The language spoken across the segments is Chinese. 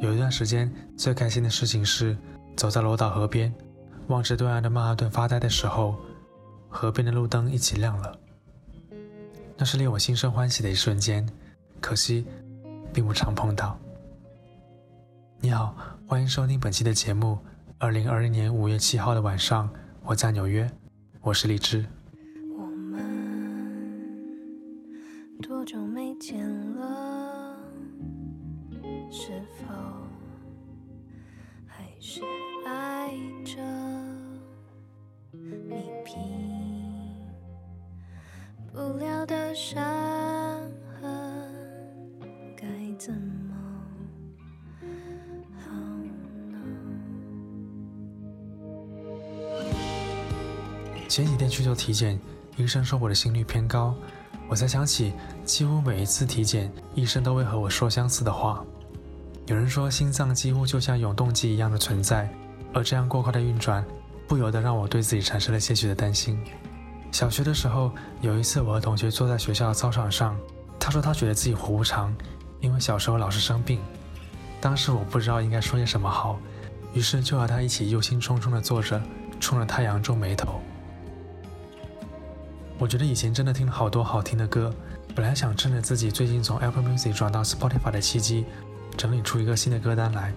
有一段时间，最开心的事情是走在罗岛河边，望着对岸的曼哈顿发呆的时候，河边的路灯一起亮了。那是令我心生欢喜的一瞬间，可惜并不常碰到。你好，欢迎收听本期的节目。二零二零年五月七号的晚上，我在纽约，我是荔枝。我们多久没见爱着不了的伤痕，该怎么前几天去做体检，医生说我的心率偏高，我才想起，几乎每一次体检，医生都会和我说相似的话。有人说心脏几乎就像永动机一样的存在，而这样过快的运转，不由得让我对自己产生了些许的担心。小学的时候，有一次我和同学坐在学校操场上，他说他觉得自己活不长，因为小时候老是生病。当时我不知道应该说些什么好，于是就和他一起忧心忡忡的坐着，冲着太阳皱眉头。我觉得以前真的听了好多好听的歌，本来想趁着自己最近从 Apple Music 转到 Spotify 的契机。整理出一个新的歌单来，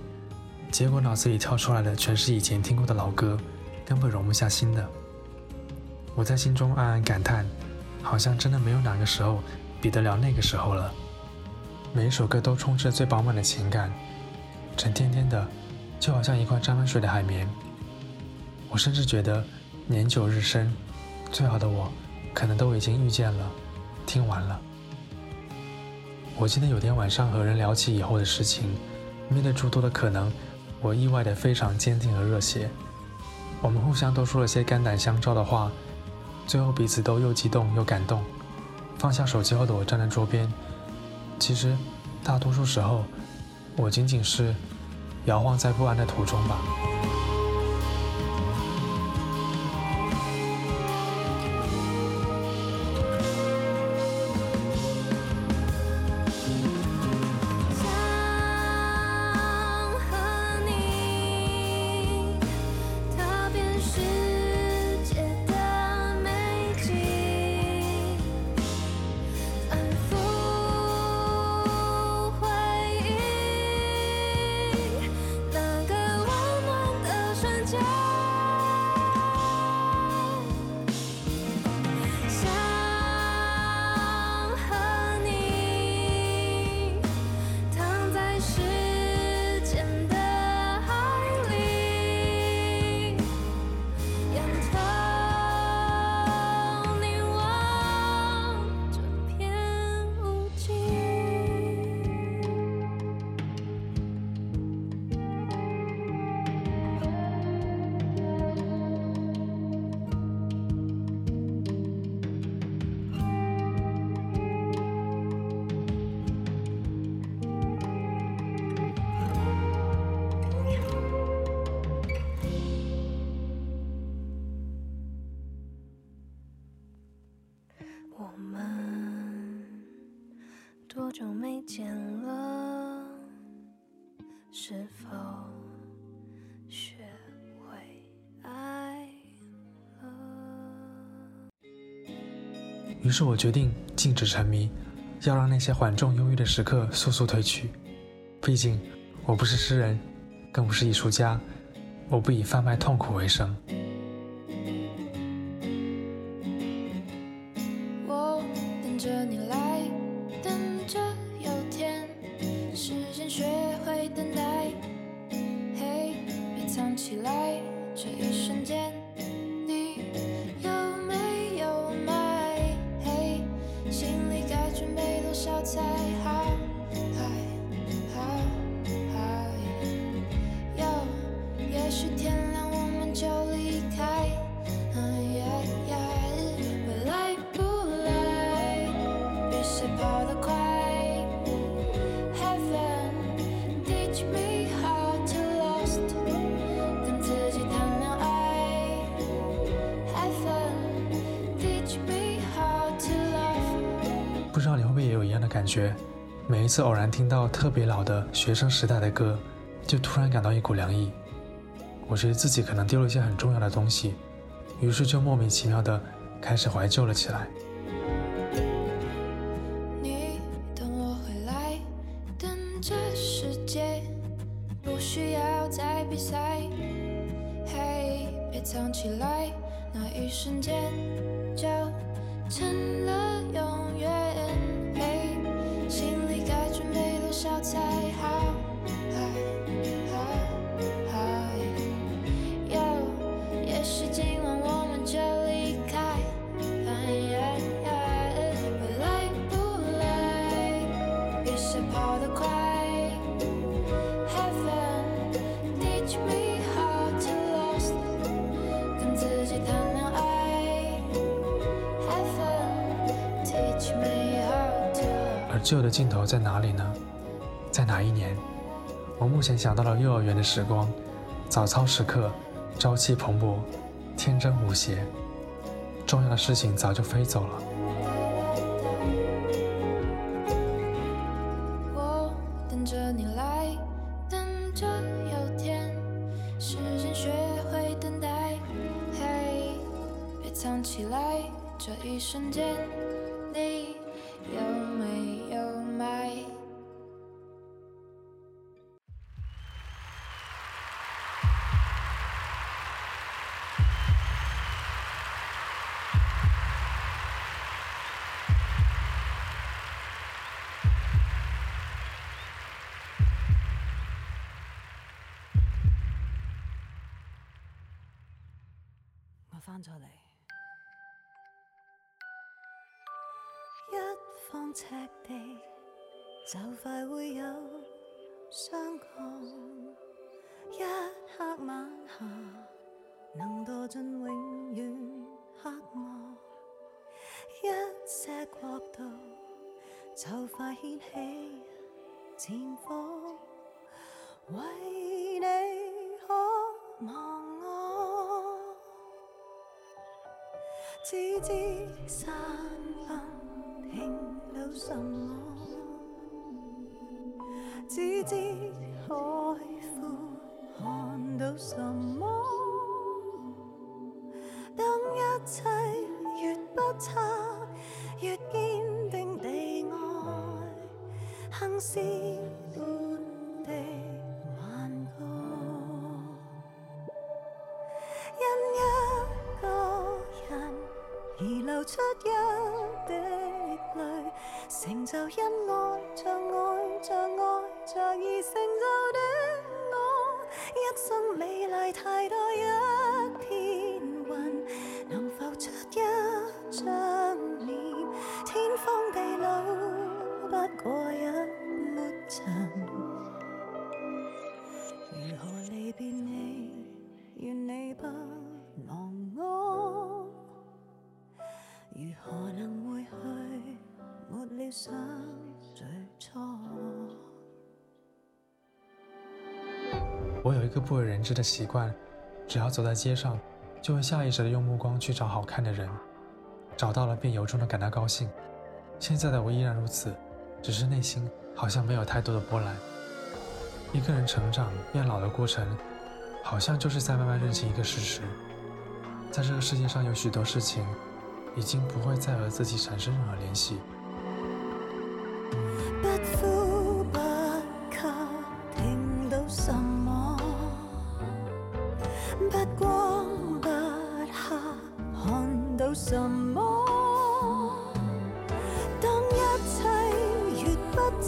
结果脑子里跳出来的全是以前听过的老歌，根本容不下新的。我在心中暗暗感叹，好像真的没有哪个时候比得了那个时候了。每一首歌都充斥着最饱满的情感，沉甸甸的，就好像一块沾满水的海绵。我甚至觉得年久日深，最好的我可能都已经遇见了，听完了。我记得有天晚上和人聊起以后的事情，面对诸多的可能，我意外的非常坚定和热血。我们互相都说了些肝胆相照的话，最后彼此都又激动又感动。放下手机后的我站在桌边，其实大多数时候，我仅仅是摇晃在不安的途中吧。我们多久没见了？是否？于是，我决定禁止沉迷，要让那些缓重忧郁的时刻速速褪去。毕竟，我不是诗人，更不是艺术家，我不以贩卖痛苦为生。等待，嘿，别藏起来，这一瞬间。感觉每一次偶然听到特别老的学生时代的歌，就突然感到一股凉意。我觉得自己可能丢了一些很重要的东西，于是就莫名其妙的开始怀旧了起来。旧的尽头在哪里呢？在哪一年？我目前想到了幼儿园的时光，早操时刻，朝气蓬勃，天真无邪。重要的事情早就飞走了。嚟，一方赤地就快会有伤降，一黑晚霞能躲进永远黑幕。一些国度就快掀起战火，为你。只知山峰听到什么，只知海阔看到什么。当一切越不差，越坚定地爱，行善。成就因爱，障爱障爱像而成就的我，一生美丽太多一片云，能浮出一张脸。天荒地老不过一抹尘，如何离别你？愿你不忘我。如何能？我有一个不为人知的习惯，只要走在街上，就会下意识的用目光去找好看的人，找到了便由衷的感到高兴。现在的我依然如此，只是内心好像没有太多的波澜。一个人成长变老的过程，好像就是在慢慢认清一个事实，在这个世界上有许多事情，已经不会再和自己产生任何联系。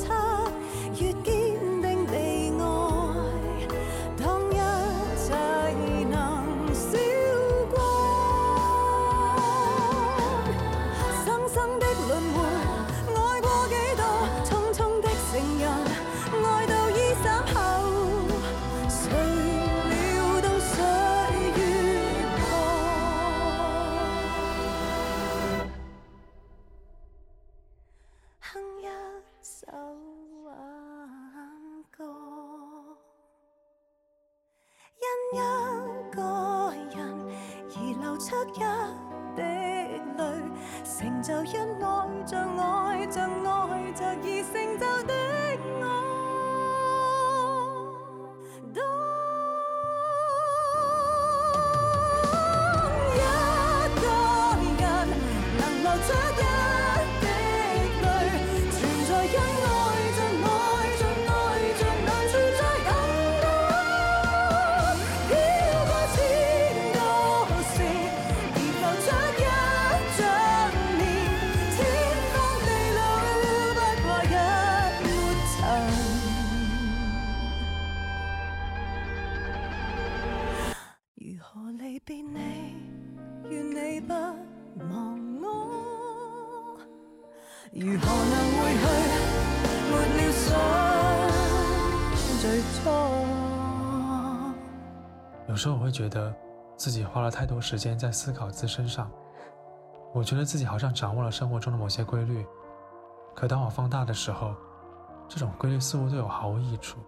time. 一个人，而流出一滴泪，成就因爱，像爱，像爱，像异性。有时候我会觉得，自己花了太多时间在思考自身上。我觉得自己好像掌握了生活中的某些规律，可当我放大的时候，这种规律似乎对我毫无益处。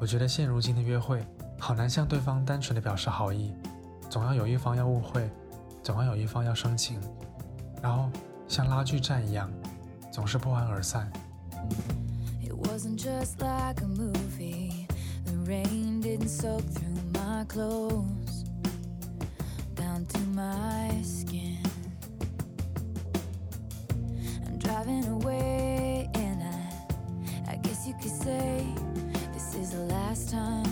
我觉得现如今的约会好难向对方单纯的表示好意，总要有一方要误会，总要有一方要生情，然后像拉锯战一样。总是不欢而散。It wasn't just like a movie. The rain didn't soak through my clothes down to my skin. I'm driving away, and I, I guess you could say this is the last time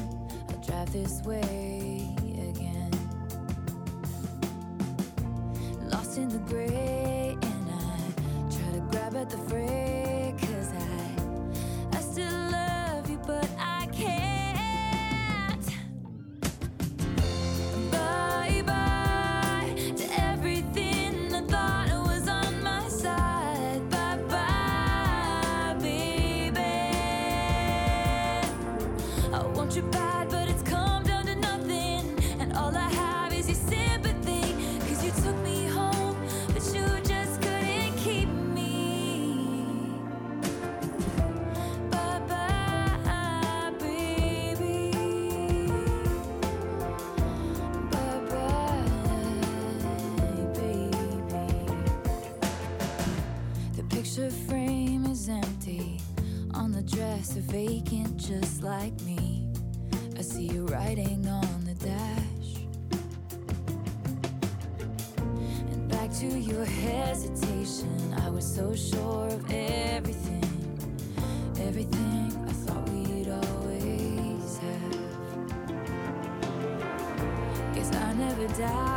I'll drive this way again. Lost in the gray the phrase die.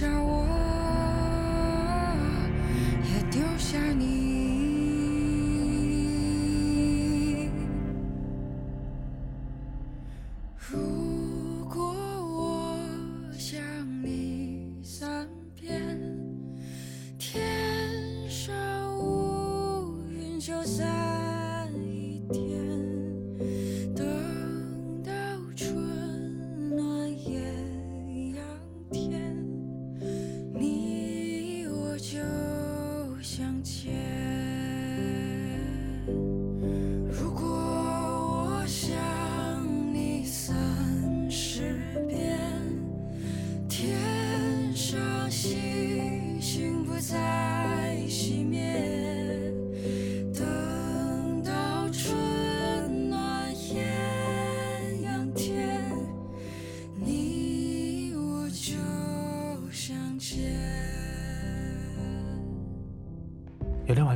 下我。相见。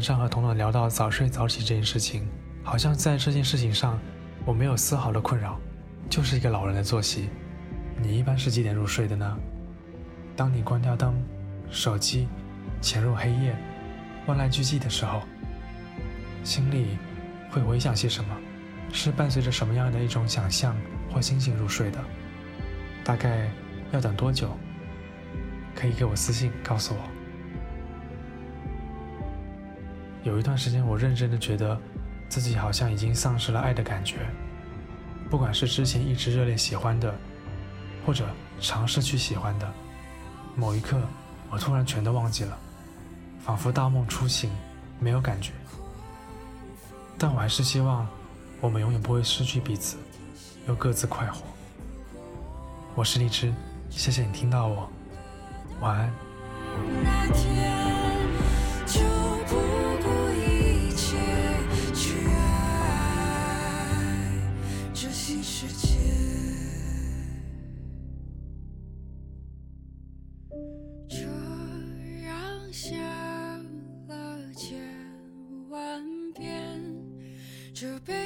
上和彤彤聊到早睡早起这件事情，好像在这件事情上我没有丝毫的困扰，就是一个老人的作息。你一般是几点入睡的呢？当你关掉灯、手机，潜入黑夜，万籁俱寂的时候，心里会回想些什么？是伴随着什么样的一种想象或心情入睡的？大概要等多久？可以给我私信告诉我。有一段时间，我认真的觉得，自己好像已经丧失了爱的感觉。不管是之前一直热烈喜欢的，或者尝试去喜欢的，某一刻，我突然全都忘记了，仿佛大梦初醒，没有感觉。但我还是希望，我们永远不会失去彼此，又各自快活。我是荔枝，谢谢你听到我，晚安。drooping